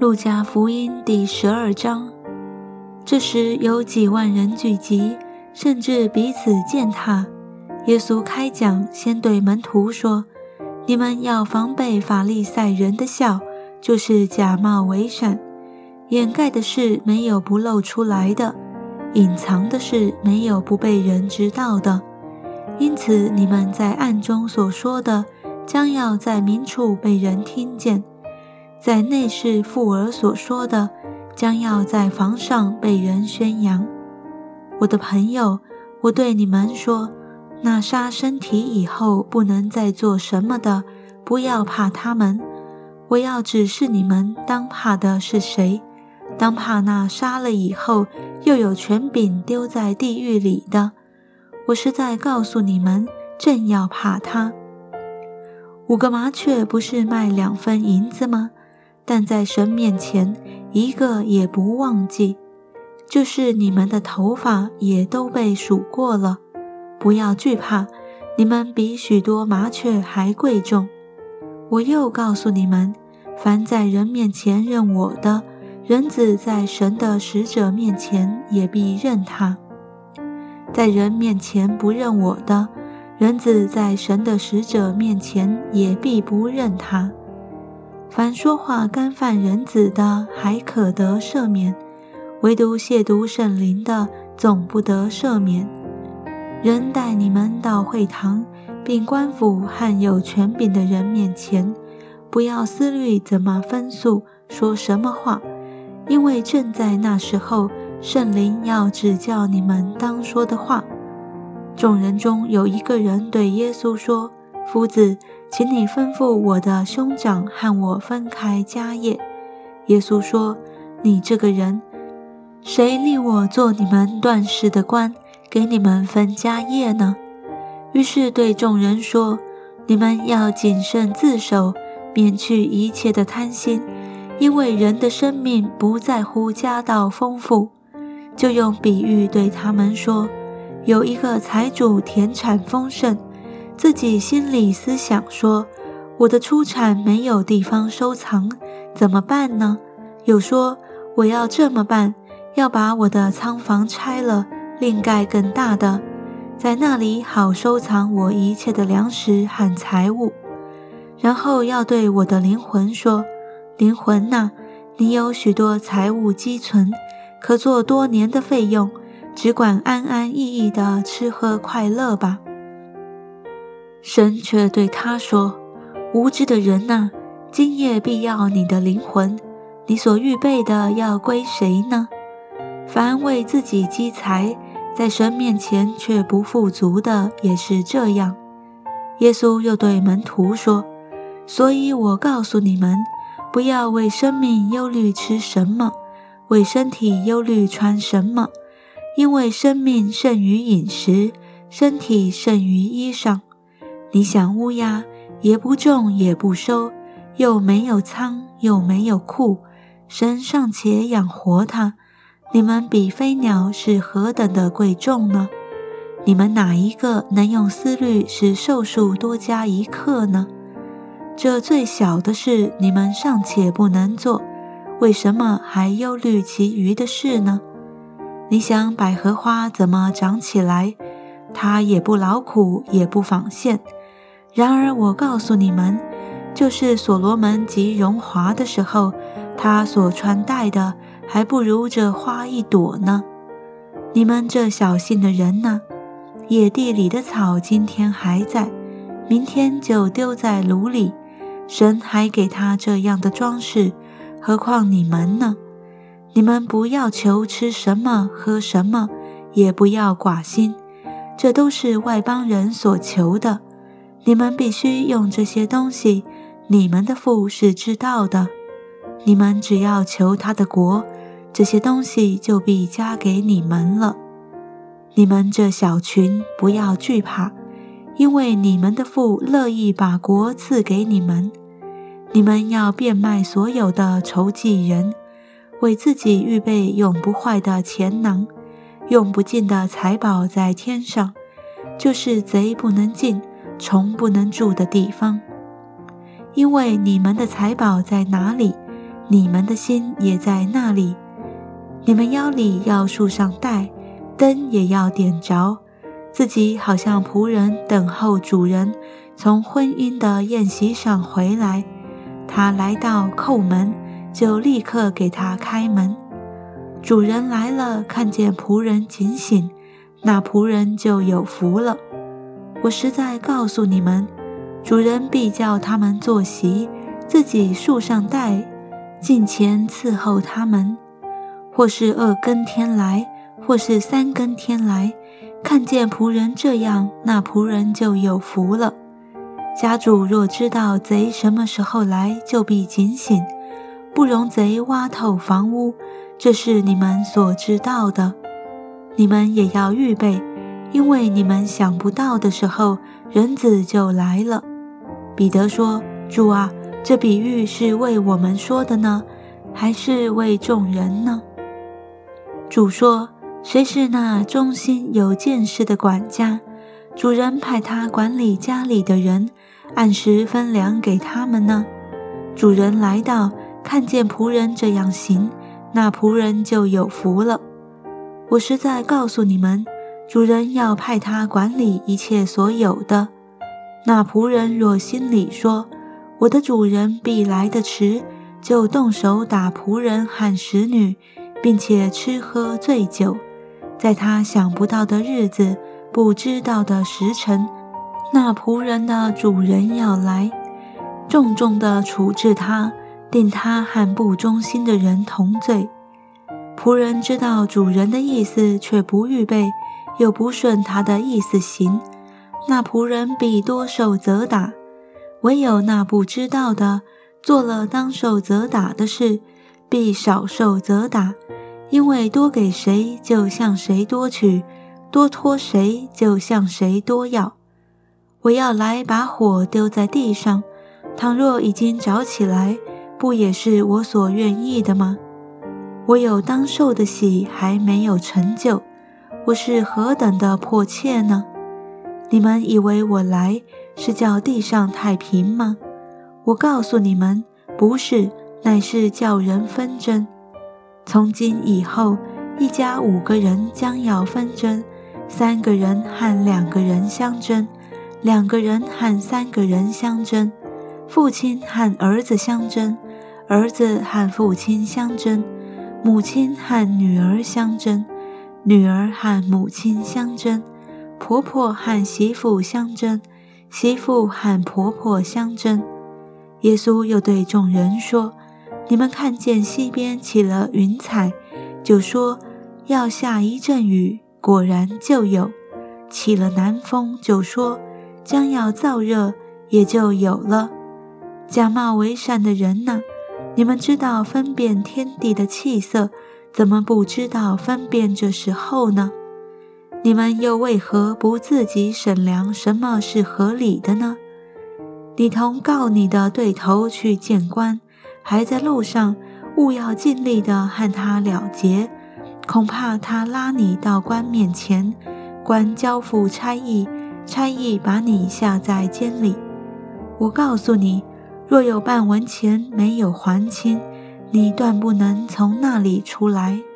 路加福音第十二章。这时有几万人聚集，甚至彼此践踏。耶稣开讲，先对门徒说：“你们要防备法利赛人的笑，就是假冒伪善。掩盖的事没有不露出来的，隐藏的事没有不被人知道的。因此，你们在暗中所说的，将要在明处被人听见；在内室妇儿所说的，将要在房上被人宣扬。我的朋友，我对你们说。”那杀身体以后不能再做什么的，不要怕他们。我要指示你们，当怕的是谁？当怕那杀了以后又有权柄丢在地狱里的。我是在告诉你们，正要怕他。五个麻雀不是卖两分银子吗？但在神面前，一个也不忘记。就是你们的头发也都被数过了。不要惧怕，你们比许多麻雀还贵重。我又告诉你们，凡在人面前认我的，人子在神的使者面前也必认他；在人面前不认我的，人子在神的使者面前也必不认他。凡说话干犯人子的，还可得赦免；唯独亵渎圣灵的，总不得赦免。人带你们到会堂，并官府和有权柄的人面前，不要思虑怎么分诉，说什么话，因为正在那时候，圣灵要指教你们当说的话。众人中有一个人对耶稣说：“夫子，请你吩咐我的兄长和我分开家业。”耶稣说：“你这个人，谁立我做你们断事的官？”给你们分家业呢？于是对众人说：“你们要谨慎自守，免去一切的贪心，因为人的生命不在乎家道丰富。”就用比喻对他们说：“有一个财主田产丰盛，自己心里思想说：我的出产没有地方收藏，怎么办呢？又说：我要这么办，要把我的仓房拆了。”另盖更大的，在那里好收藏我一切的粮食和财物。然后要对我的灵魂说：“灵魂呐，你有许多财物积存，可做多年的费用，只管安安逸逸的吃喝快乐吧。”神却对他说：“无知的人呐，今夜必要你的灵魂，你所预备的要归谁呢？凡为自己积财。”在神面前却不富足的也是这样。耶稣又对门徒说：“所以我告诉你们，不要为生命忧虑吃什么，为身体忧虑穿什么。因为生命胜于饮食，身体胜于衣裳。你想乌鸦，也不种也不收，又没有仓又没有库，神尚且养活它。”你们比飞鸟是何等的贵重呢？你们哪一个能用思虑使寿数多加一刻呢？这最小的事你们尚且不能做，为什么还忧虑其余的事呢？你想百合花怎么长起来？它也不劳苦，也不纺线。然而我告诉你们，就是所罗门极荣华的时候，他所穿戴的。还不如这花一朵呢！你们这小心的人呢？野地里的草今天还在，明天就丢在炉里。神还给他这样的装饰，何况你们呢？你们不要求吃什么喝什么，也不要寡心，这都是外邦人所求的。你们必须用这些东西，你们的父是知道的。你们只要求他的国。这些东西就必加给你们了。你们这小群不要惧怕，因为你们的父乐意把国赐给你们。你们要变卖所有的筹集人，为自己预备永不坏的钱囊，用不尽的财宝在天上，就是贼不能进、从不能住的地方。因为你们的财宝在哪里？你们的心也在那里。你们腰里要束上带，灯也要点着，自己好像仆人等候主人从婚姻的宴席上回来。他来到叩门，就立刻给他开门。主人来了，看见仆人警醒，那仆人就有福了。我实在告诉你们，主人必叫他们坐席，自己束上带，近前伺候他们。或是二更天来，或是三更天来，看见仆人这样，那仆人就有福了。家主若知道贼什么时候来，就必警醒，不容贼挖透房屋。这是你们所知道的，你们也要预备，因为你们想不到的时候，人子就来了。彼得说：“主啊，这比喻是为我们说的呢，还是为众人呢？”主说：“谁是那忠心有见识的管家？主人派他管理家里的人，按时分粮给他们呢。主人来到，看见仆人这样行，那仆人就有福了。我实在告诉你们，主人要派他管理一切所有的。那仆人若心里说，我的主人必来得迟，就动手打仆人和使女。”并且吃喝醉酒，在他想不到的日子、不知道的时辰，那仆人的主人要来，重重的处置他，定他和不忠心的人同罪。仆人知道主人的意思，却不预备，又不顺他的意思行，那仆人必多受责打；唯有那不知道的，做了当受责打的事，必少受责打。因为多给谁，就向谁多取；多托谁，就向谁多要。我要来把火丢在地上，倘若已经着起来，不也是我所愿意的吗？我有当受的喜还没有成就，我是何等的迫切呢？你们以为我来是叫地上太平吗？我告诉你们，不是，乃是叫人纷争。从今以后，一家五个人将要纷争，三个人和两个人相争，两个人和三个人相争，父亲和儿子相争，儿子和父亲相争，母亲和女儿相争，女儿和母亲相争，婆婆和媳妇相争，媳妇和婆婆相争。耶稣又对众人说。你们看见西边起了云彩，就说要下一阵雨，果然就有；起了南风，就说将要燥热，也就有了。假冒为善的人呢？你们知道分辨天地的气色，怎么不知道分辨这时候呢？你们又为何不自己审量什么是合理的呢？你同告你的对头去见官。还在路上，务要尽力的和他了结，恐怕他拉你到官面前，官交付差役，差役把你下在监里。我告诉你，若有半文钱没有还清，你断不能从那里出来。